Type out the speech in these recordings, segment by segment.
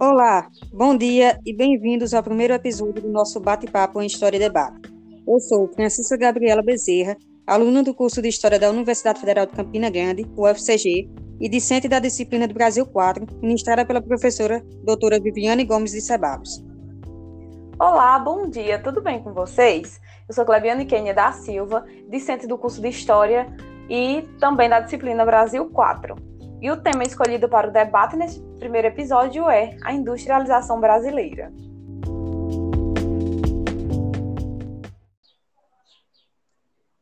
Olá, bom dia e bem-vindos ao primeiro episódio do nosso bate-papo em História e Debate. Eu sou Francisca Gabriela Bezerra, aluna do curso de História da Universidade Federal de Campina Grande, UFCG, e discente da disciplina do Brasil 4, ministrada pela professora doutora Viviane Gomes de Sebabos. Olá, bom dia, tudo bem com vocês? Eu sou Clebiane Kenia da Silva, discente do curso de História e também da disciplina Brasil 4. E o tema escolhido para o debate neste primeiro episódio é a industrialização brasileira.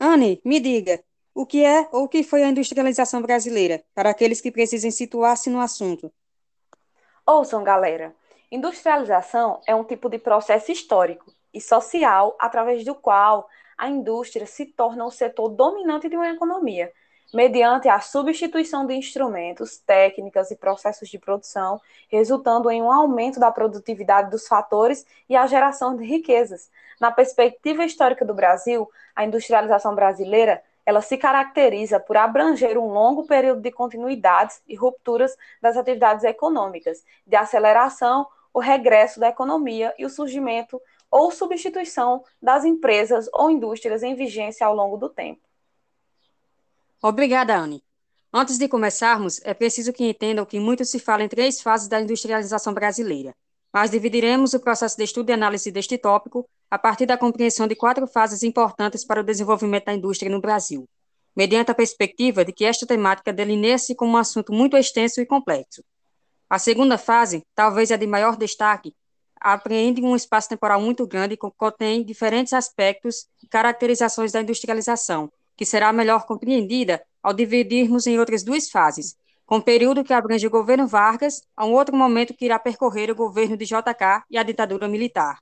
Anne, me diga, o que é ou o que foi a industrialização brasileira, para aqueles que precisem situar-se no assunto? Ouçam, galera. Industrialização é um tipo de processo histórico e social através do qual a indústria se torna o setor dominante de uma economia, mediante a substituição de instrumentos, técnicas e processos de produção, resultando em um aumento da produtividade dos fatores e a geração de riquezas. Na perspectiva histórica do Brasil, a industrialização brasileira ela se caracteriza por abranger um longo período de continuidades e rupturas das atividades econômicas, de aceleração, o regresso da economia e o surgimento ou substituição das empresas ou indústrias em vigência ao longo do tempo. Obrigada, Anne. Antes de começarmos, é preciso que entendam que muito se fala em três fases da industrialização brasileira, mas dividiremos o processo de estudo e análise deste tópico a partir da compreensão de quatro fases importantes para o desenvolvimento da indústria no Brasil, mediante a perspectiva de que esta temática delineia-se como um assunto muito extenso e complexo. A segunda fase, talvez a de maior destaque, apreende um espaço temporal muito grande e contém diferentes aspectos e caracterizações da industrialização, que será melhor compreendida ao dividirmos em outras duas fases, com o período que abrange o governo Vargas, a um outro momento que irá percorrer o governo de JK e a ditadura militar.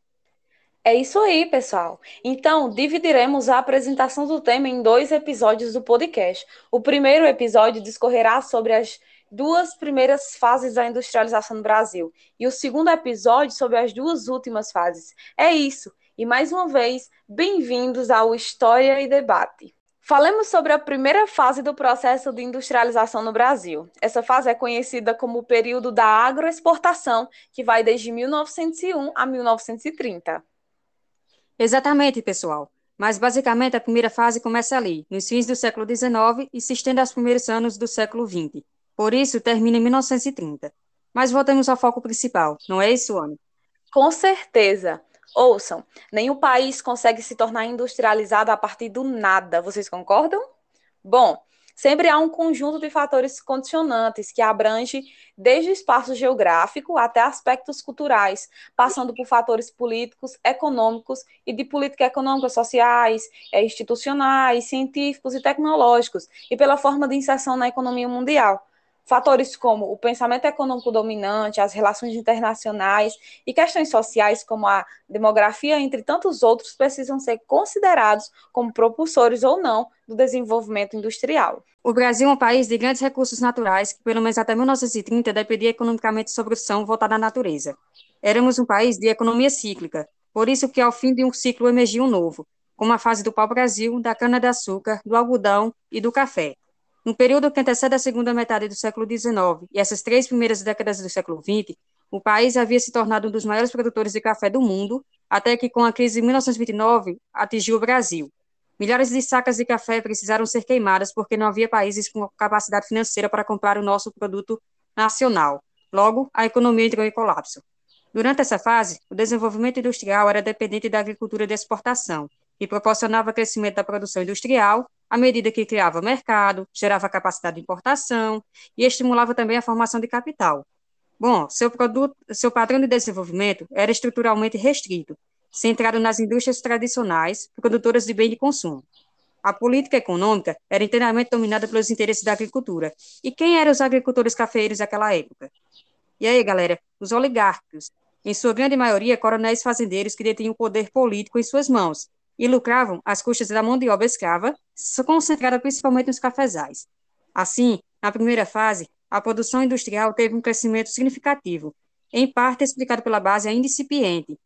É isso aí, pessoal. Então, dividiremos a apresentação do tema em dois episódios do podcast. O primeiro episódio discorrerá sobre as duas primeiras fases da industrialização no Brasil e o segundo episódio sobre as duas últimas fases. É isso. E mais uma vez, bem-vindos ao História e Debate. Falemos sobre a primeira fase do processo de industrialização no Brasil. Essa fase é conhecida como o período da agroexportação, que vai desde 1901 a 1930. Exatamente, pessoal. Mas basicamente a primeira fase começa ali, nos fins do século XIX e se estende aos primeiros anos do século XX. Por isso, termina em 1930. Mas voltemos ao foco principal, não é isso, Ana? Com certeza. Ouçam, nenhum país consegue se tornar industrializado a partir do nada. Vocês concordam? Bom, sempre há um conjunto de fatores condicionantes que abrange desde o espaço geográfico até aspectos culturais, passando por fatores políticos, econômicos e de política econômica, sociais, eh, institucionais, científicos e tecnológicos, e pela forma de inserção na economia mundial. Fatores como o pensamento econômico dominante, as relações internacionais e questões sociais como a demografia, entre tantos outros, precisam ser considerados como propulsores ou não do desenvolvimento industrial. O Brasil é um país de grandes recursos naturais que, pelo menos até 1930, dependia economicamente sobre o som voltado à natureza. Éramos um país de economia cíclica, por isso que ao fim de um ciclo emergiu um novo, como a fase do pau-brasil, da cana-de-açúcar, do algodão e do café. No período que antecede a segunda metade do século XIX e essas três primeiras décadas do século XX, o país havia se tornado um dos maiores produtores de café do mundo, até que, com a crise de 1929, atingiu o Brasil. Milhares de sacas de café precisaram ser queimadas porque não havia países com capacidade financeira para comprar o nosso produto nacional. Logo, a economia entrou em colapso. Durante essa fase, o desenvolvimento industrial era dependente da agricultura de exportação e proporcionava crescimento da produção industrial à medida que criava mercado, gerava capacidade de importação e estimulava também a formação de capital. Bom, seu, produto, seu padrão de desenvolvimento era estruturalmente restrito, centrado nas indústrias tradicionais, produtoras de bem de consumo. A política econômica era inteiramente dominada pelos interesses da agricultura. E quem eram os agricultores cafeeiros daquela época? E aí, galera, os oligarcas, em sua grande maioria coronéis fazendeiros que detinham o poder político em suas mãos e lucravam às custas da mão de obra escrava, concentrada principalmente nos cafezais. Assim, na primeira fase, a produção industrial teve um crescimento significativo, em parte explicado pela base ainda incipiente,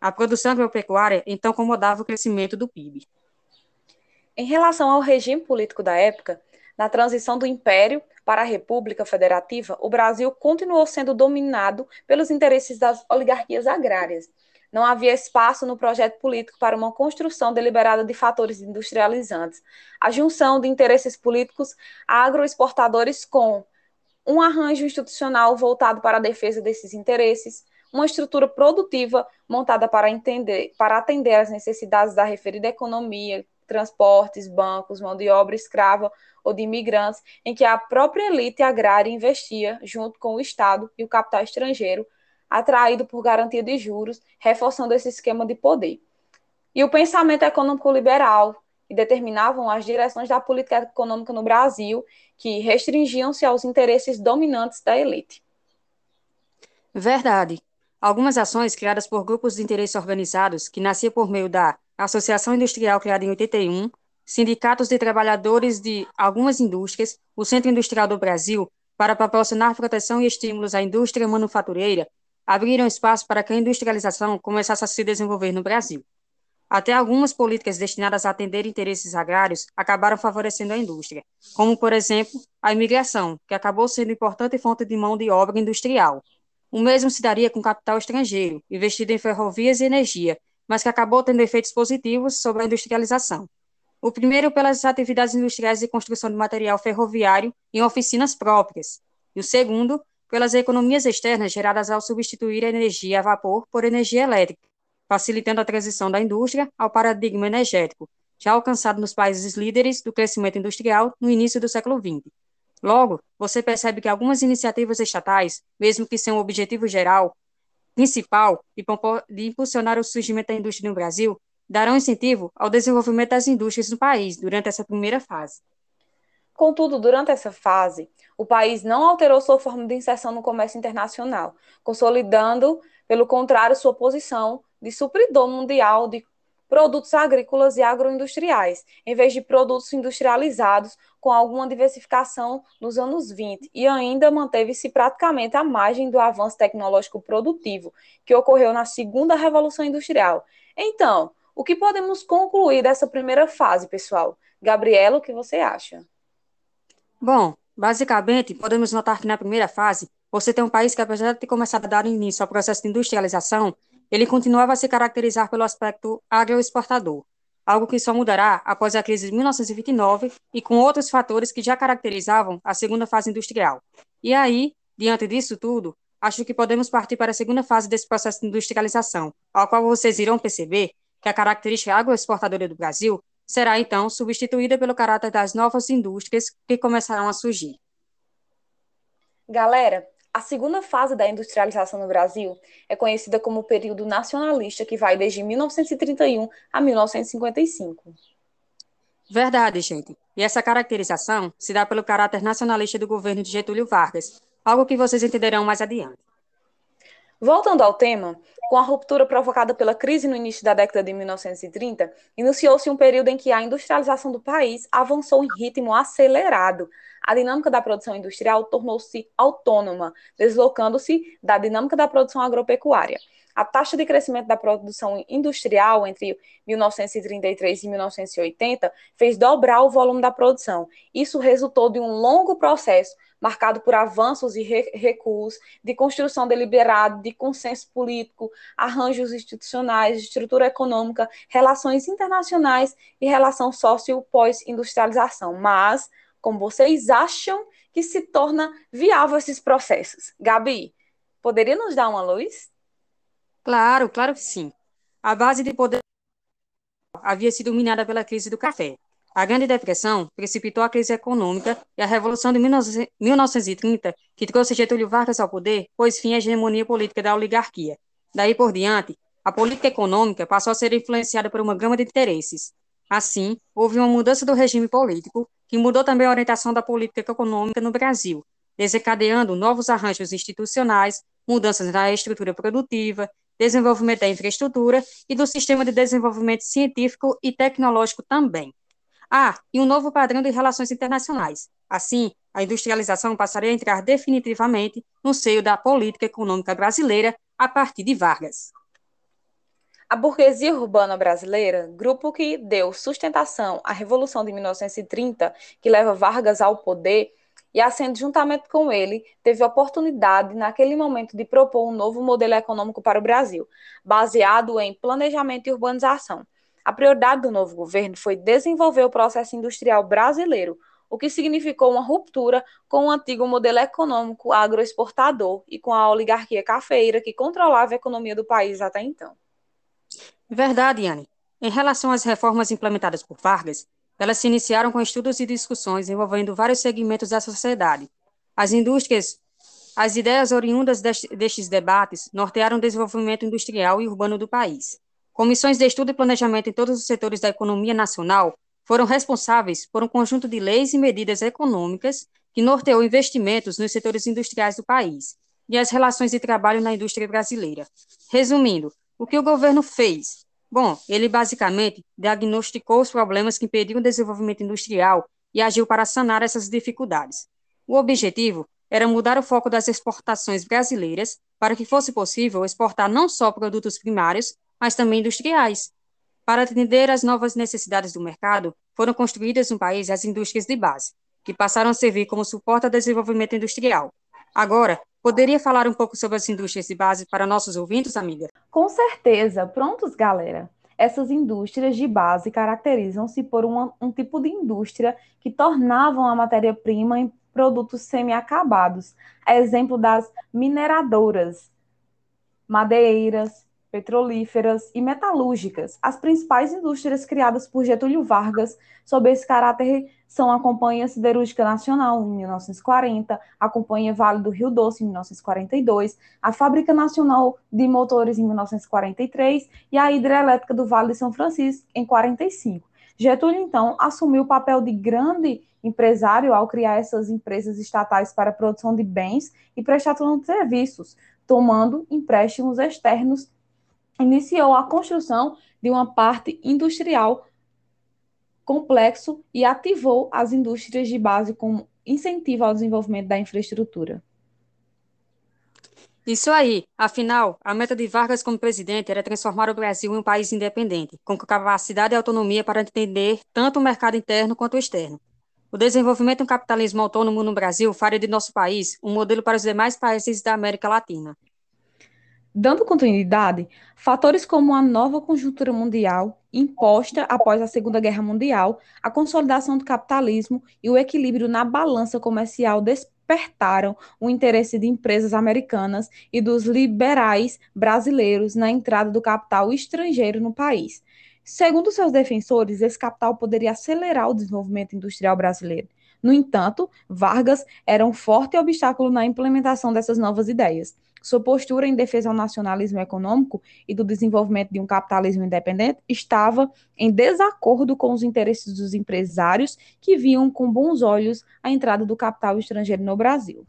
A produção agropecuária então comodava o crescimento do PIB. Em relação ao regime político da época, na transição do Império para a República Federativa, o Brasil continuou sendo dominado pelos interesses das oligarquias agrárias. Não havia espaço no projeto político para uma construção deliberada de fatores industrializantes. A junção de interesses políticos agroexportadores com um arranjo institucional voltado para a defesa desses interesses, uma estrutura produtiva montada para, entender, para atender às necessidades da referida economia, transportes, bancos, mão de obra escrava ou de imigrantes, em que a própria elite agrária investia junto com o Estado e o capital estrangeiro, atraído por garantia de juros, reforçando esse esquema de poder. E o pensamento econômico liberal, que determinavam as direções da política econômica no Brasil, que restringiam-se aos interesses dominantes da elite. Verdade. Algumas ações criadas por grupos de interesse organizados, que nasciam por meio da Associação Industrial criada em 81, sindicatos de trabalhadores de algumas indústrias, o Centro Industrial do Brasil, para proporcionar proteção e estímulos à indústria manufatureira, abriram espaço para que a industrialização começasse a se desenvolver no Brasil. Até algumas políticas destinadas a atender interesses agrários acabaram favorecendo a indústria, como, por exemplo, a imigração, que acabou sendo importante fonte de mão de obra industrial. O mesmo se daria com capital estrangeiro, investido em ferrovias e energia, mas que acabou tendo efeitos positivos sobre a industrialização. O primeiro pelas atividades industriais de construção de material ferroviário em oficinas próprias, e o segundo pelas economias externas geradas ao substituir a energia a vapor por energia elétrica, facilitando a transição da indústria ao paradigma energético, já alcançado nos países líderes do crescimento industrial no início do século XX. Logo, você percebe que algumas iniciativas estatais, mesmo que sem um objetivo geral, principal de impulsionar o surgimento da indústria no Brasil darão incentivo ao desenvolvimento das indústrias no país durante essa primeira fase. Contudo, durante essa fase, o país não alterou sua forma de inserção no comércio internacional, consolidando, pelo contrário, sua posição de supridor mundial de produtos agrícolas e agroindustriais, em vez de produtos industrializados com alguma diversificação nos anos 20, e ainda manteve-se praticamente à margem do avanço tecnológico produtivo que ocorreu na segunda revolução industrial. Então, o que podemos concluir dessa primeira fase, pessoal? Gabriela, o que você acha? Bom, basicamente, podemos notar que na primeira fase, você tem um país que, apesar de ter começado a dar início ao processo de industrialização, ele continuava a se caracterizar pelo aspecto agroexportador, algo que só mudará após a crise de 1929 e com outros fatores que já caracterizavam a segunda fase industrial. E aí, diante disso tudo, acho que podemos partir para a segunda fase desse processo de industrialização, ao qual vocês irão perceber que a característica agroexportadora do Brasil será então substituída pelo caráter das novas indústrias que começarão a surgir. Galera, a segunda fase da industrialização no Brasil é conhecida como o período nacionalista, que vai desde 1931 a 1955. Verdade, gente. E essa caracterização se dá pelo caráter nacionalista do governo de Getúlio Vargas, algo que vocês entenderão mais adiante. Voltando ao tema, com a ruptura provocada pela crise no início da década de 1930, iniciou-se um período em que a industrialização do país avançou em ritmo acelerado, a dinâmica da produção industrial tornou-se autônoma, deslocando-se da dinâmica da produção agropecuária. A taxa de crescimento da produção industrial entre 1933 e 1980 fez dobrar o volume da produção. Isso resultou de um longo processo marcado por avanços e recuos, de construção deliberada, de consenso político, arranjos institucionais, estrutura econômica, relações internacionais e relação sócio pós-industrialização. Mas como vocês acham que se torna viável esses processos? Gabi, poderia nos dar uma luz? Claro, claro que sim. A base de poder havia sido minada pela crise do café. A Grande Depressão precipitou a crise econômica e a Revolução de 1930, que trouxe Getúlio Vargas ao poder, pôs fim à hegemonia política da oligarquia. Daí por diante, a política econômica passou a ser influenciada por uma gama de interesses. Assim, houve uma mudança do regime político que mudou também a orientação da política econômica no Brasil, desencadeando novos arranjos institucionais, mudanças na estrutura produtiva, desenvolvimento da infraestrutura e do sistema de desenvolvimento científico e tecnológico também. Ah, e um novo padrão de relações internacionais. Assim, a industrialização passaria a entrar definitivamente no seio da política econômica brasileira a partir de Vargas. A burguesia urbana brasileira, grupo que deu sustentação à Revolução de 1930, que leva Vargas ao poder, e assendo juntamente com ele, teve a oportunidade, naquele momento, de propor um novo modelo econômico para o Brasil, baseado em planejamento e urbanização. A prioridade do novo governo foi desenvolver o processo industrial brasileiro, o que significou uma ruptura com o antigo modelo econômico agroexportador e com a oligarquia cafeira que controlava a economia do país até então. Verdade, Yane. Em relação às reformas implementadas por Vargas, elas se iniciaram com estudos e discussões envolvendo vários segmentos da sociedade. As indústrias, as ideias oriundas destes debates nortearam o desenvolvimento industrial e urbano do país. Comissões de estudo e planejamento em todos os setores da economia nacional foram responsáveis por um conjunto de leis e medidas econômicas que norteou investimentos nos setores industriais do país e as relações de trabalho na indústria brasileira. Resumindo, o que o governo fez? Bom, ele basicamente diagnosticou os problemas que impediam o desenvolvimento industrial e agiu para sanar essas dificuldades. O objetivo era mudar o foco das exportações brasileiras para que fosse possível exportar não só produtos primários, mas também industriais. Para atender às novas necessidades do mercado, foram construídas no país as indústrias de base, que passaram a servir como suporte ao desenvolvimento industrial. Agora, Poderia falar um pouco sobre as indústrias de base para nossos ouvintes, amiga? Com certeza. Prontos, galera. Essas indústrias de base caracterizam-se por uma, um tipo de indústria que tornavam a matéria-prima em produtos semi-acabados. É exemplo das mineradoras, madeireiras, petrolíferas e metalúrgicas. As principais indústrias criadas por Getúlio Vargas sob esse caráter são a Companhia Siderúrgica Nacional, em 1940, a Companhia Vale do Rio Doce, em 1942, a Fábrica Nacional de Motores, em 1943, e a Hidrelétrica do Vale de São Francisco, em 1945. Getúlio, então, assumiu o papel de grande empresário ao criar essas empresas estatais para a produção de bens e prestação de serviços, tomando empréstimos externos iniciou a construção de uma parte industrial complexo e ativou as indústrias de base como incentivo ao desenvolvimento da infraestrutura. Isso aí. Afinal, a meta de Vargas como presidente era transformar o Brasil em um país independente, com capacidade e autonomia para atender tanto o mercado interno quanto o externo. O desenvolvimento do capitalismo autônomo no Brasil faria de nosso país um modelo para os demais países da América Latina. Dando continuidade, fatores como a nova conjuntura mundial, imposta após a Segunda Guerra Mundial, a consolidação do capitalismo e o equilíbrio na balança comercial despertaram o interesse de empresas americanas e dos liberais brasileiros na entrada do capital estrangeiro no país. Segundo seus defensores, esse capital poderia acelerar o desenvolvimento industrial brasileiro. No entanto, Vargas era um forte obstáculo na implementação dessas novas ideias. Sua postura em defesa ao nacionalismo econômico e do desenvolvimento de um capitalismo independente estava em desacordo com os interesses dos empresários que viam com bons olhos a entrada do capital estrangeiro no Brasil.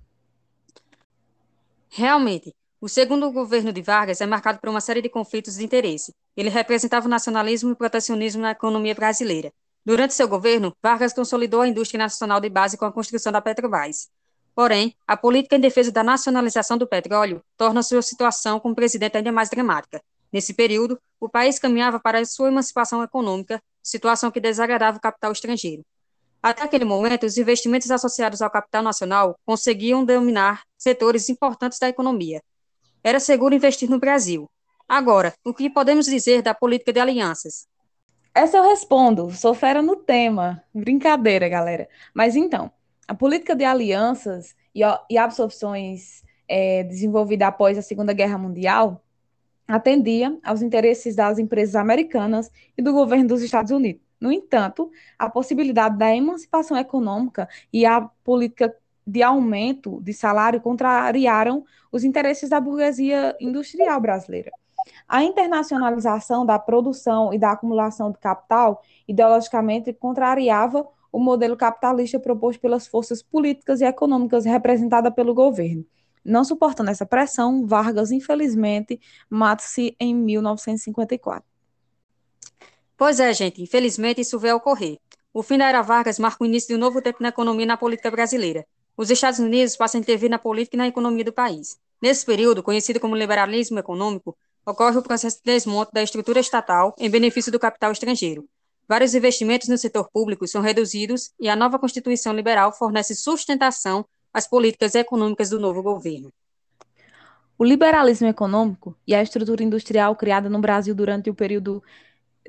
Realmente, o segundo governo de Vargas é marcado por uma série de conflitos de interesse. Ele representava o nacionalismo e o protecionismo na economia brasileira. Durante seu governo, Vargas consolidou a indústria nacional de base com a construção da Petrobras. Porém, a política em defesa da nacionalização do petróleo torna sua situação como presidente ainda mais dramática. Nesse período, o país caminhava para sua emancipação econômica, situação que desagradava o capital estrangeiro. Até aquele momento, os investimentos associados ao capital nacional conseguiam dominar setores importantes da economia. Era seguro investir no Brasil. Agora, o que podemos dizer da política de alianças? Essa eu respondo, sou fera no tema. Brincadeira, galera. Mas então, a política de alianças e, e absorções é, desenvolvida após a Segunda Guerra Mundial atendia aos interesses das empresas americanas e do governo dos Estados Unidos. No entanto, a possibilidade da emancipação econômica e a política de aumento de salário contrariaram os interesses da burguesia industrial brasileira. A internacionalização da produção e da acumulação de capital ideologicamente contrariava o modelo capitalista proposto pelas forças políticas e econômicas representada pelo governo. Não suportando essa pressão, Vargas, infelizmente, mata-se em 1954. Pois é, gente, infelizmente isso veio a ocorrer. O fim da era Vargas marca o início de um novo tempo na economia e na política brasileira. Os Estados Unidos passam a intervir na política e na economia do país. Nesse período, conhecido como liberalismo econômico, ocorre o processo de desmonte da estrutura estatal em benefício do capital estrangeiro. Vários investimentos no setor público são reduzidos e a nova Constituição Liberal fornece sustentação às políticas econômicas do novo governo. O liberalismo econômico e a estrutura industrial criada no Brasil durante o período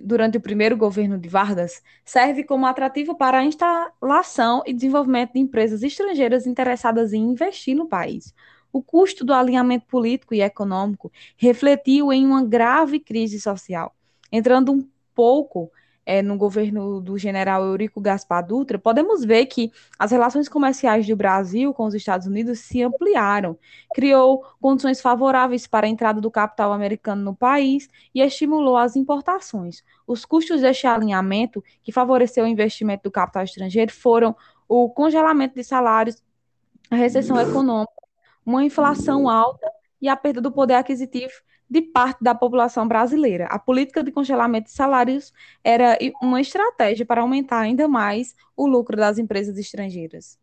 durante o primeiro governo de Vargas serve como atrativo para a instalação e desenvolvimento de empresas estrangeiras interessadas em investir no país. O custo do alinhamento político e econômico refletiu em uma grave crise social, entrando um pouco é, no governo do general Eurico Gaspar Dutra, podemos ver que as relações comerciais do Brasil com os Estados Unidos se ampliaram, criou condições favoráveis para a entrada do capital americano no país e estimulou as importações. Os custos deste alinhamento, que favoreceu o investimento do capital estrangeiro, foram o congelamento de salários, a recessão econômica, uma inflação alta e a perda do poder aquisitivo de parte da população brasileira. A política de congelamento de salários era uma estratégia para aumentar ainda mais o lucro das empresas estrangeiras.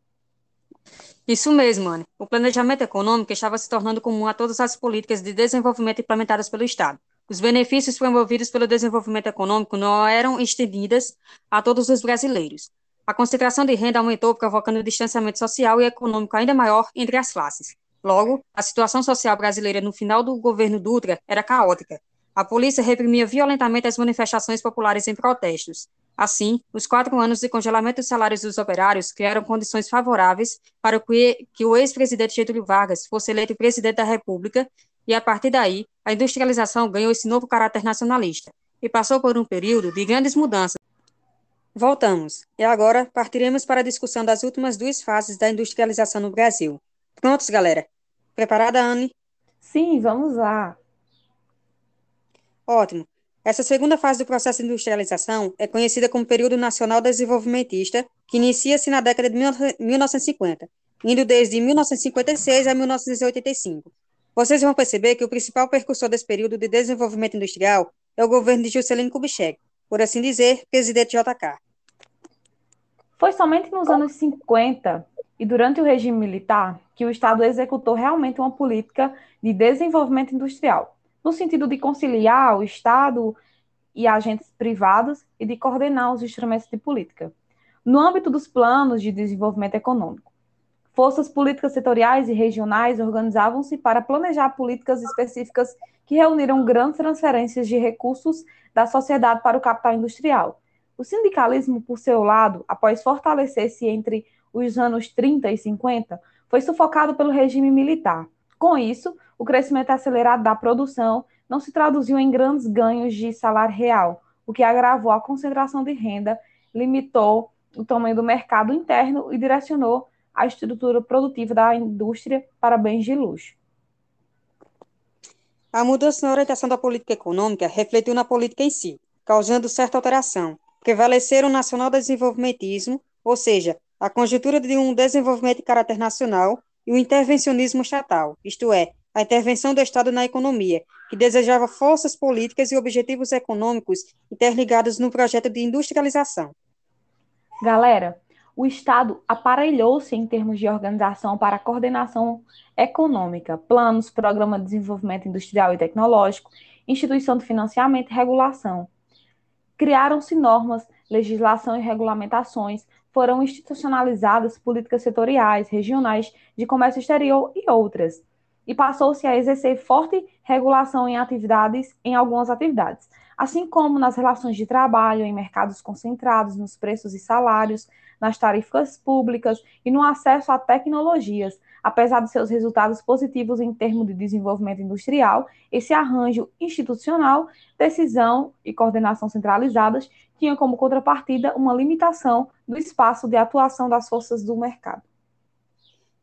Isso mesmo, Anne. O planejamento econômico estava se tornando comum a todas as políticas de desenvolvimento implementadas pelo Estado. Os benefícios promovidos pelo desenvolvimento econômico não eram estendidos a todos os brasileiros. A concentração de renda aumentou, provocando um distanciamento social e econômico ainda maior entre as classes. Logo, a situação social brasileira no final do governo Dutra era caótica. A polícia reprimia violentamente as manifestações populares em protestos. Assim, os quatro anos de congelamento dos salários dos operários criaram condições favoráveis para que, que o ex-presidente Getúlio Vargas fosse eleito presidente da República, e a partir daí, a industrialização ganhou esse novo caráter nacionalista e passou por um período de grandes mudanças. Voltamos, e agora partiremos para a discussão das últimas duas fases da industrialização no Brasil. Prontos, galera? Preparada, Anne? Sim, vamos lá. Ótimo. Essa segunda fase do processo de industrialização é conhecida como período nacional desenvolvimentista, que inicia-se na década de 1950, indo desde 1956 a 1985. Vocês vão perceber que o principal percussor desse período de desenvolvimento industrial é o governo de Juscelino Kubitschek, por assim dizer, presidente JK. Foi somente nos anos 50 e durante o regime militar que o Estado executou realmente uma política de desenvolvimento industrial, no sentido de conciliar o Estado e agentes privados e de coordenar os instrumentos de política. No âmbito dos planos de desenvolvimento econômico, forças políticas setoriais e regionais organizavam-se para planejar políticas específicas que reuniram grandes transferências de recursos da sociedade para o capital industrial. O sindicalismo, por seu lado, após fortalecer-se entre os anos 30 e 50, foi sufocado pelo regime militar. Com isso, o crescimento acelerado da produção não se traduziu em grandes ganhos de salário real, o que agravou a concentração de renda, limitou o tamanho do mercado interno e direcionou a estrutura produtiva da indústria para bens de luxo. A mudança na orientação da política econômica refletiu na política em si, causando certa alteração. Prevaleceram o nacional desenvolvimentismo, ou seja, a conjuntura de um desenvolvimento de caráter nacional e o intervencionismo estatal, isto é, a intervenção do Estado na economia, que desejava forças políticas e objetivos econômicos interligados no projeto de industrialização. Galera, o Estado aparelhou-se em termos de organização para coordenação econômica, planos, programa de desenvolvimento industrial e tecnológico, instituição de financiamento e regulação. Criaram-se normas, legislação e regulamentações foram institucionalizadas políticas setoriais, regionais, de comércio exterior e outras. E passou-se a exercer forte regulação em atividades, em algumas atividades, assim como nas relações de trabalho, em mercados concentrados, nos preços e salários, nas tarifas públicas e no acesso a tecnologias. Apesar de seus resultados positivos em termos de desenvolvimento industrial, esse arranjo institucional, decisão e coordenação centralizadas tinha como contrapartida uma limitação do espaço de atuação das forças do mercado.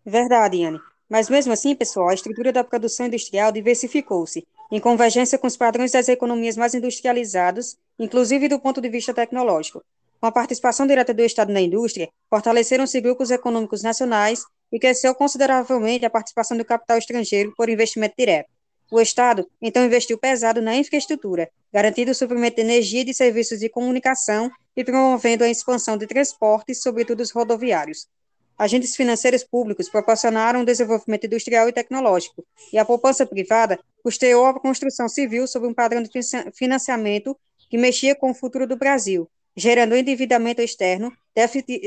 Verdade, Anne. Mas mesmo assim, pessoal, a estrutura da produção industrial diversificou-se, em convergência com os padrões das economias mais industrializadas, inclusive do ponto de vista tecnológico. Com a participação direta do Estado na indústria, fortaleceram-se grupos econômicos nacionais e cresceu consideravelmente a participação do capital estrangeiro por investimento direto. O Estado, então, investiu pesado na infraestrutura, garantindo o suprimento de energia e de serviços de comunicação e promovendo a expansão de transportes, sobretudo os rodoviários. agentes financeiros públicos proporcionaram o desenvolvimento industrial e tecnológico, e a poupança privada custeou a construção civil sob um padrão de financiamento que mexia com o futuro do Brasil, gerando endividamento externo, déficits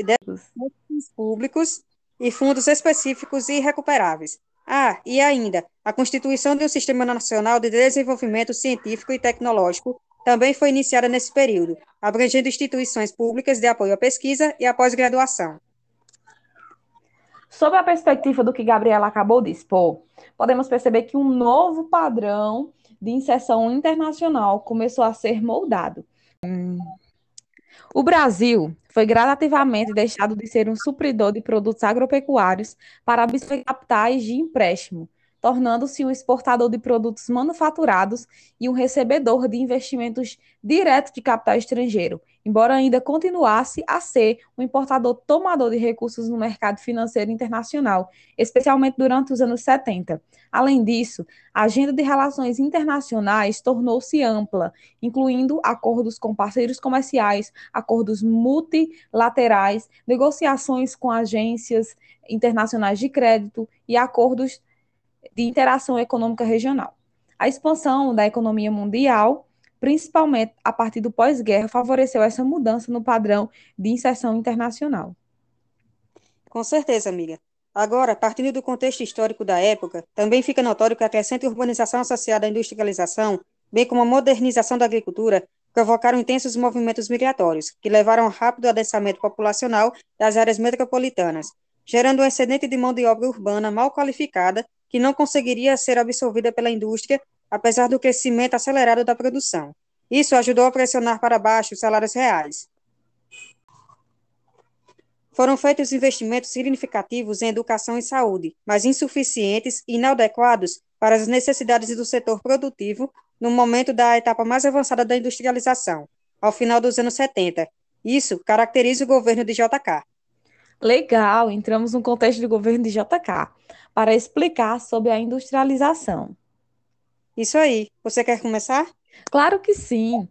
públicos e fundos específicos irrecuperáveis. Ah, e ainda, a constituição de um Sistema Nacional de Desenvolvimento Científico e Tecnológico também foi iniciada nesse período, abrangendo instituições públicas de apoio à pesquisa e à pós-graduação. Sob a perspectiva do que Gabriela acabou de expor, podemos perceber que um novo padrão de inserção internacional começou a ser moldado. O Brasil foi gradativamente deixado de ser um supridor de produtos agropecuários para absorver capitais de empréstimo, tornando-se um exportador de produtos manufaturados e um recebedor de investimentos diretos de capital estrangeiro, embora ainda continuasse a ser um importador tomador de recursos no mercado financeiro internacional, especialmente durante os anos 70. Além disso, a agenda de relações internacionais tornou-se ampla, incluindo acordos com parceiros comerciais, acordos multilaterais, negociações com agências internacionais de crédito e acordos de interação econômica regional. A expansão da economia mundial, principalmente a partir do pós-guerra, favoreceu essa mudança no padrão de inserção internacional. Com certeza, amiga. Agora, partindo do contexto histórico da época, também fica notório que a crescente urbanização associada à industrialização, bem como a modernização da agricultura, provocaram intensos movimentos migratórios, que levaram ao rápido adensamento populacional das áreas metropolitanas, gerando um excedente de mão de obra urbana mal qualificada que não conseguiria ser absorvida pela indústria, apesar do crescimento acelerado da produção. Isso ajudou a pressionar para baixo os salários reais. Foram feitos investimentos significativos em educação e saúde, mas insuficientes e inadequados para as necessidades do setor produtivo no momento da etapa mais avançada da industrialização, ao final dos anos 70. Isso caracteriza o governo de JK. Legal, entramos no contexto do governo de JK para explicar sobre a industrialização. Isso aí. Você quer começar? Claro que sim.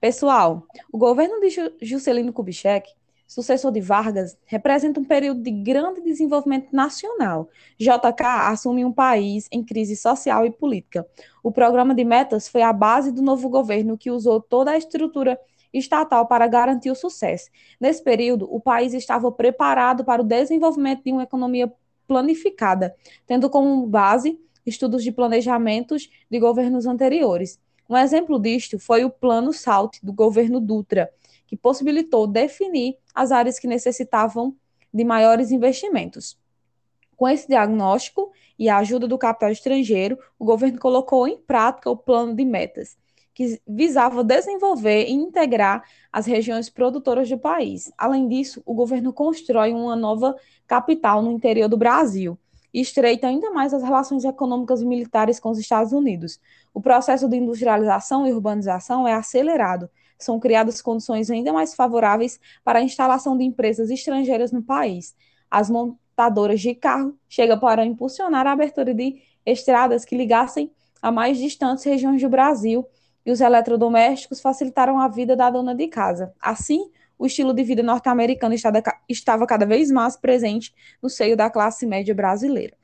Pessoal, o governo de Juscelino Kubitschek, sucessor de Vargas, representa um período de grande desenvolvimento nacional. JK assume um país em crise social e política. O programa de metas foi a base do novo governo que usou toda a estrutura estatal para garantir o sucesso. Nesse período, o país estava preparado para o desenvolvimento de uma economia planificada, tendo como base estudos de planejamentos de governos anteriores. Um exemplo disto foi o Plano SALT do governo Dutra, que possibilitou definir as áreas que necessitavam de maiores investimentos. Com esse diagnóstico e a ajuda do capital estrangeiro, o governo colocou em prática o plano de metas, que visava desenvolver e integrar as regiões produtoras do país. Além disso, o governo constrói uma nova capital no interior do Brasil estreita ainda mais as relações econômicas e militares com os Estados Unidos. O processo de industrialização e urbanização é acelerado. São criadas condições ainda mais favoráveis para a instalação de empresas estrangeiras no país. As montadoras de carro chegam para impulsionar a abertura de estradas que ligassem a mais distantes regiões do Brasil e os eletrodomésticos facilitaram a vida da dona de casa. Assim, o estilo de vida norte-americano estava cada vez mais presente no seio da classe média brasileira.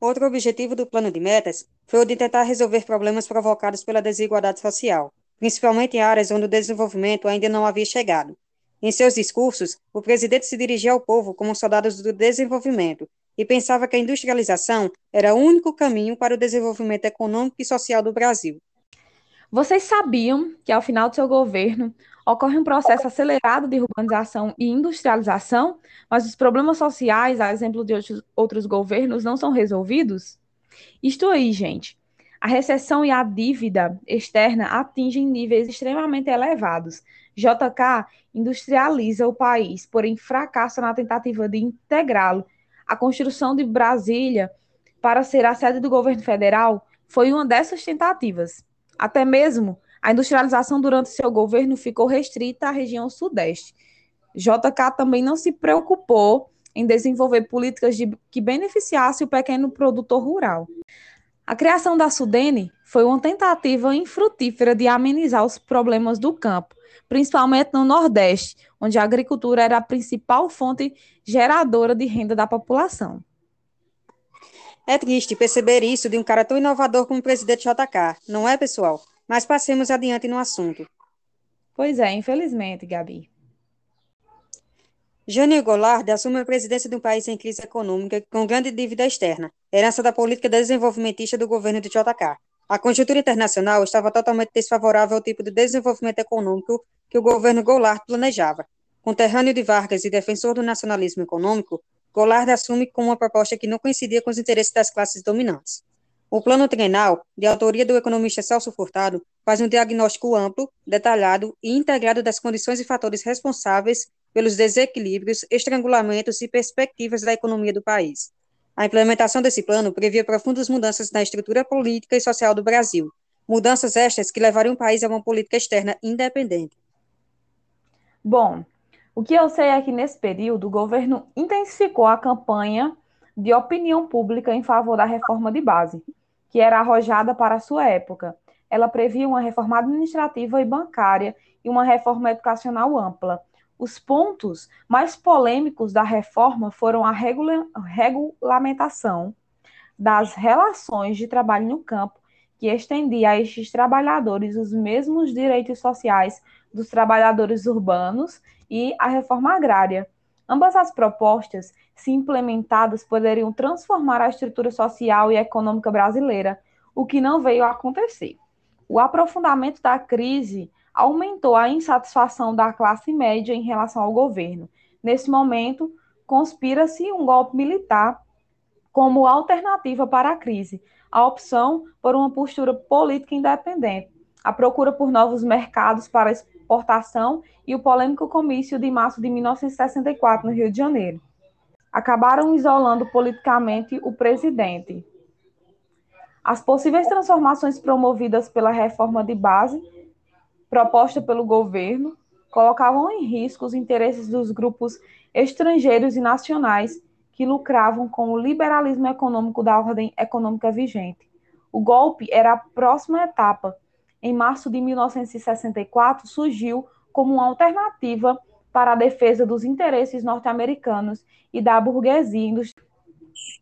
Outro objetivo do plano de metas foi o de tentar resolver problemas provocados pela desigualdade social, principalmente em áreas onde o desenvolvimento ainda não havia chegado. Em seus discursos, o presidente se dirigia ao povo como soldados do desenvolvimento e pensava que a industrialização era o único caminho para o desenvolvimento econômico e social do Brasil. Vocês sabiam que, ao final do seu governo, ocorre um processo acelerado de urbanização e industrialização, mas os problemas sociais, a exemplo de outros governos, não são resolvidos? Isto aí, gente. A recessão e a dívida externa atingem níveis extremamente elevados. JK industrializa o país, porém fracassa na tentativa de integrá-lo. A construção de Brasília para ser a sede do governo federal foi uma dessas tentativas. Até mesmo a industrialização durante seu governo ficou restrita à região sudeste. JK também não se preocupou em desenvolver políticas de, que beneficiassem o pequeno produtor rural. A criação da Sudene foi uma tentativa infrutífera de amenizar os problemas do campo, principalmente no Nordeste, onde a agricultura era a principal fonte geradora de renda da população. É triste perceber isso de um cara tão inovador como o presidente JK, não é, pessoal? Mas passemos adiante no assunto. Pois é, infelizmente, Gabi. Jânio Goulart assume a presidência de um país em crise econômica com grande dívida externa, herança da política desenvolvimentista do governo de JK. A conjuntura internacional estava totalmente desfavorável ao tipo de desenvolvimento econômico que o governo Goulart planejava. Conterrâneo de Vargas e defensor do nacionalismo econômico, Goulart assume com uma proposta que não coincidia com os interesses das classes dominantes. O plano trienal, de autoria do economista Celso Furtado, faz um diagnóstico amplo, detalhado e integrado das condições e fatores responsáveis pelos desequilíbrios, estrangulamentos e perspectivas da economia do país. A implementação desse plano previa profundas mudanças na estrutura política e social do Brasil, mudanças estas que levariam o país a uma política externa independente. Bom, o que eu sei é que nesse período o governo intensificou a campanha de opinião pública em favor da reforma de base, que era arrojada para a sua época. Ela previa uma reforma administrativa e bancária e uma reforma educacional ampla. Os pontos mais polêmicos da reforma foram a regula regulamentação das relações de trabalho no campo, que estendia a estes trabalhadores os mesmos direitos sociais dos trabalhadores urbanos e a reforma agrária. Ambas as propostas, se implementadas, poderiam transformar a estrutura social e econômica brasileira, o que não veio a acontecer. O aprofundamento da crise aumentou a insatisfação da classe média em relação ao governo. Nesse momento, conspira-se um golpe militar como alternativa para a crise, a opção por uma postura política independente, a procura por novos mercados para exportação e o polêmico comício de março de 1964 no Rio de Janeiro. Acabaram isolando politicamente o presidente. As possíveis transformações promovidas pela reforma de base proposta pelo governo colocavam em risco os interesses dos grupos estrangeiros e nacionais que lucravam com o liberalismo econômico da ordem econômica vigente. O golpe era a próxima etapa em março de 1964, surgiu como uma alternativa para a defesa dos interesses norte-americanos e da burguesia industrial.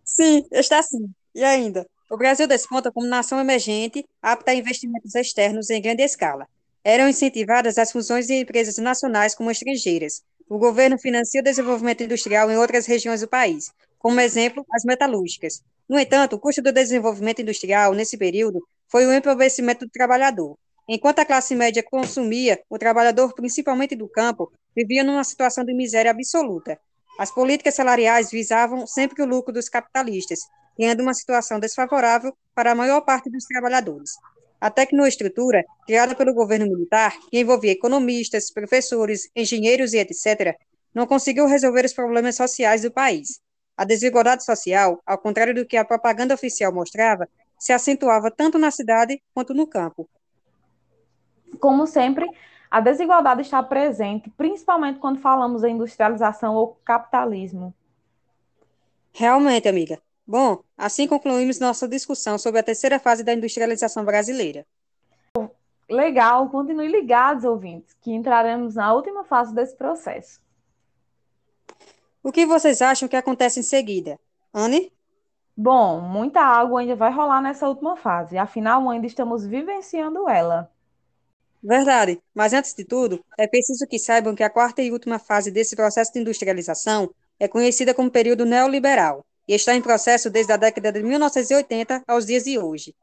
Sim, está sim. E ainda, o Brasil desponta como nação emergente, apta a investimentos externos em grande escala. Eram incentivadas as fusões de empresas nacionais como estrangeiras. O governo financia o desenvolvimento industrial em outras regiões do país, como exemplo, as metalúrgicas. No entanto, o custo do desenvolvimento industrial nesse período foi o empobrecimento do trabalhador. Enquanto a classe média consumia, o trabalhador, principalmente do campo, vivia numa situação de miséria absoluta. As políticas salariais visavam sempre o lucro dos capitalistas, criando uma situação desfavorável para a maior parte dos trabalhadores. A tecnoestrutura, criada pelo governo militar, que envolvia economistas, professores, engenheiros e etc., não conseguiu resolver os problemas sociais do país. A desigualdade social, ao contrário do que a propaganda oficial mostrava, se acentuava tanto na cidade quanto no campo. Como sempre, a desigualdade está presente, principalmente quando falamos em industrialização ou capitalismo. Realmente, amiga. Bom, assim concluímos nossa discussão sobre a terceira fase da industrialização brasileira. Legal, continue ligados, ouvintes, que entraremos na última fase desse processo. O que vocês acham que acontece em seguida? Anne? Bom, muita água ainda vai rolar nessa última fase, afinal, ainda estamos vivenciando ela. Verdade, mas antes de tudo, é preciso que saibam que a quarta e última fase desse processo de industrialização é conhecida como período neoliberal e está em processo desde a década de 1980 aos dias de hoje.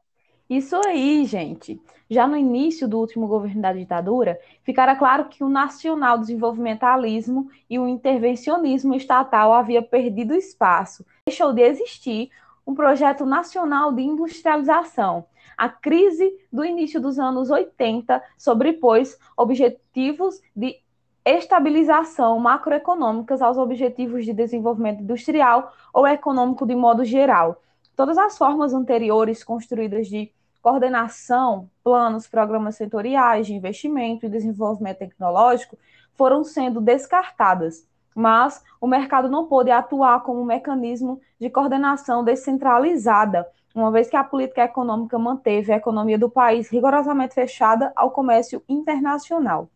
Isso aí, gente. Já no início do último governo da ditadura, ficara claro que o nacional desenvolvimentalismo e o intervencionismo estatal havia perdido espaço. Deixou de existir um projeto nacional de industrialização. A crise do início dos anos 80 sobrepôs objetivos de estabilização macroeconômicas aos objetivos de desenvolvimento industrial ou econômico de modo geral. Todas as formas anteriores construídas de coordenação, planos, programas setoriais de investimento e desenvolvimento tecnológico foram sendo descartadas, mas o mercado não pôde atuar como um mecanismo de coordenação descentralizada, uma vez que a política econômica manteve a economia do país rigorosamente fechada ao comércio internacional,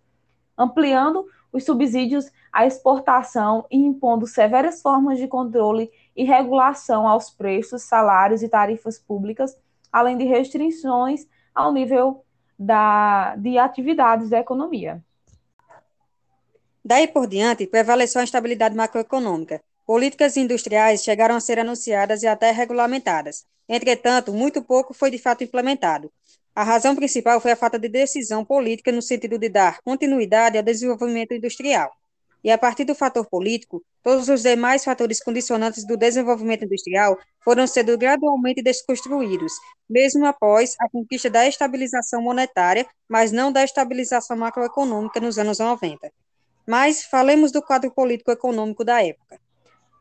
ampliando os subsídios à exportação e impondo severas formas de controle e regulação aos preços, salários e tarifas públicas, além de restrições ao nível da, de atividades da economia. Daí por diante, prevaleceu a instabilidade macroeconômica. Políticas industriais chegaram a ser anunciadas e até regulamentadas. Entretanto, muito pouco foi de fato implementado. A razão principal foi a falta de decisão política no sentido de dar continuidade ao desenvolvimento industrial. E a partir do fator político, todos os demais fatores condicionantes do desenvolvimento industrial foram sendo gradualmente desconstruídos, mesmo após a conquista da estabilização monetária, mas não da estabilização macroeconômica nos anos 90. Mas falemos do quadro político-econômico da época.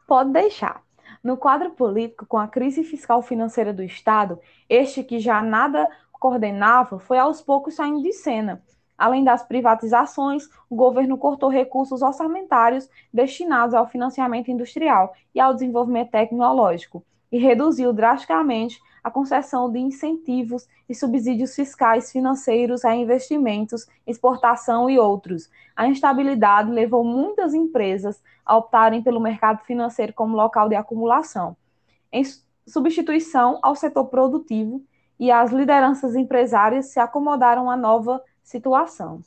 Pode deixar. No quadro político, com a crise fiscal financeira do Estado, este que já nada coordenava foi aos poucos saindo de cena Além das privatizações, o governo cortou recursos orçamentários destinados ao financiamento industrial e ao desenvolvimento tecnológico e reduziu drasticamente a concessão de incentivos e subsídios fiscais financeiros a investimentos, exportação e outros. A instabilidade levou muitas empresas a optarem pelo mercado financeiro como local de acumulação, em substituição ao setor produtivo, e as lideranças empresárias se acomodaram à nova situação.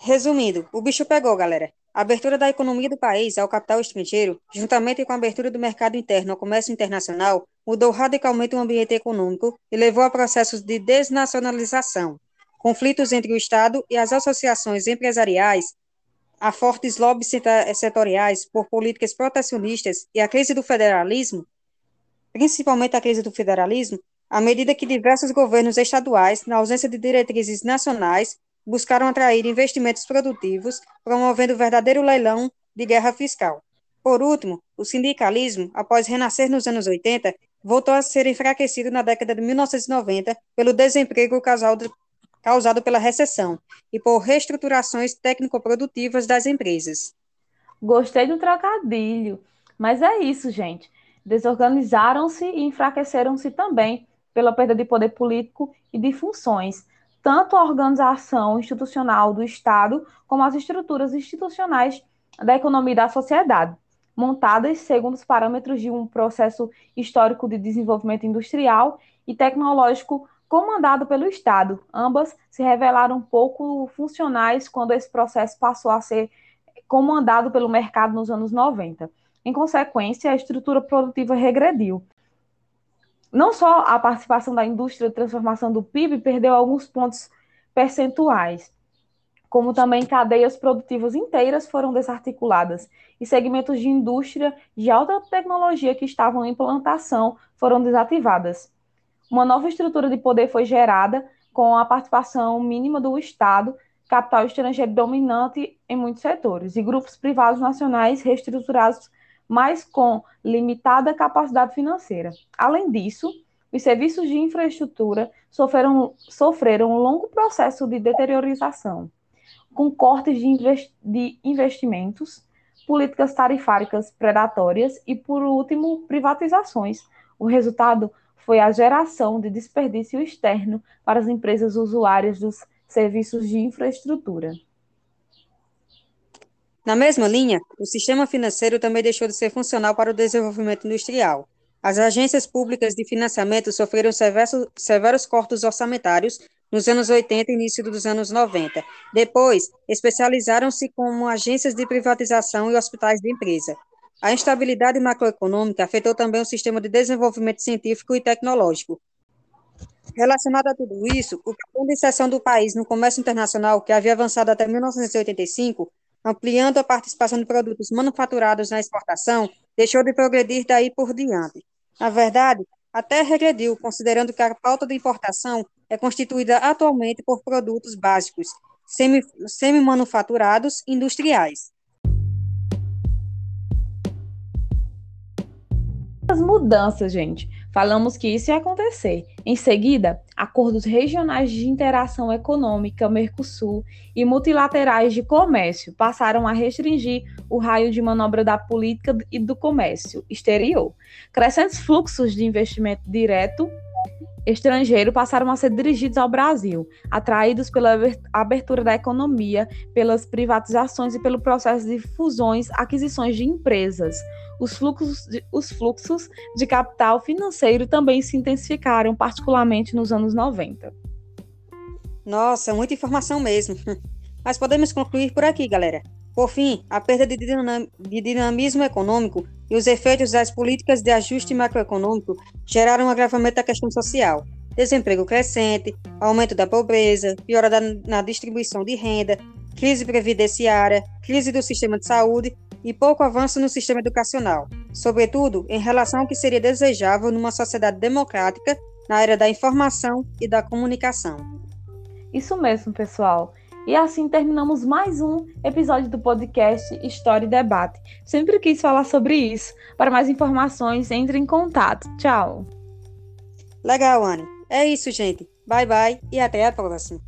Resumindo, o bicho pegou, galera. A abertura da economia do país ao capital estrangeiro, juntamente com a abertura do mercado interno ao comércio internacional, mudou radicalmente o ambiente econômico e levou a processos de desnacionalização, conflitos entre o Estado e as associações empresariais, a fortes lobbies setoriais por políticas protecionistas e a crise do federalismo, principalmente a crise do federalismo, à medida que diversos governos estaduais, na ausência de diretrizes nacionais, buscaram atrair investimentos produtivos, promovendo verdadeiro leilão de guerra fiscal. Por último, o sindicalismo, após renascer nos anos 80, voltou a ser enfraquecido na década de 1990 pelo desemprego causado, pela recessão e por reestruturações técnico-produtivas das empresas. Gostei do trocadilho, mas é isso, gente. Desorganizaram-se e enfraqueceram-se também pela perda de poder político e de funções, tanto a organização institucional do Estado como as estruturas institucionais da economia e da sociedade, montadas segundo os parâmetros de um processo histórico de desenvolvimento industrial e tecnológico comandado pelo Estado. Ambas se revelaram pouco funcionais quando esse processo passou a ser comandado pelo mercado nos anos 90. Em consequência, a estrutura produtiva regrediu, não só a participação da indústria de transformação do PIB perdeu alguns pontos percentuais, como também cadeias produtivas inteiras foram desarticuladas e segmentos de indústria de alta tecnologia que estavam em implantação foram desativadas. Uma nova estrutura de poder foi gerada com a participação mínima do Estado, capital estrangeiro dominante em muitos setores, e grupos privados nacionais reestruturados mas com limitada capacidade financeira. Além disso, os serviços de infraestrutura sofreram, sofreram um longo processo de deteriorização, com cortes de, invest, de investimentos, políticas tarifárias predatórias e, por último, privatizações. O resultado foi a geração de desperdício externo para as empresas usuárias dos serviços de infraestrutura. Na mesma linha, o sistema financeiro também deixou de ser funcional para o desenvolvimento industrial. As agências públicas de financiamento sofreram severos, severos cortes orçamentários nos anos 80 e início dos anos 90. Depois, especializaram-se como agências de privatização e hospitais de empresa. A instabilidade macroeconômica afetou também o sistema de desenvolvimento científico e tecnológico. Relacionado a tudo isso, o plano de inserção do país no comércio internacional, que havia avançado até 1985, ampliando a participação de produtos manufaturados na exportação, deixou de progredir daí por diante. Na verdade, até regrediu, considerando que a pauta de importação é constituída atualmente por produtos básicos, semi-manufaturados industriais. As mudanças, gente. Falamos que isso ia acontecer. Em seguida, acordos regionais de interação econômica, Mercosul, e multilaterais de comércio passaram a restringir o raio de manobra da política e do comércio exterior. Crescentes fluxos de investimento direto estrangeiro passaram a ser dirigidos ao Brasil, atraídos pela abertura da economia, pelas privatizações e pelo processo de fusões, aquisições de empresas. Os fluxos de, os fluxos de capital financeiro também se intensificaram, particularmente nos anos 90. Nossa, muita informação mesmo. Mas podemos concluir por aqui, galera. Por fim, a perda de, dinamismo econômico e os efeitos das políticas de ajuste macroeconômico geraram um agravamento da questão social. Desemprego crescente, aumento da pobreza, piora da, na distribuição de renda, crise previdenciária, crise do sistema de saúde e pouco avanço no sistema educacional, sobretudo em relação ao que seria desejável numa sociedade democrática na era da informação e da comunicação. Isso mesmo, pessoal. E assim terminamos mais um episódio do podcast História e Debate. Sempre quis falar sobre isso. Para mais informações, entre em contato. Tchau. Legal, Anne. É isso, gente. Bye bye e até a próxima.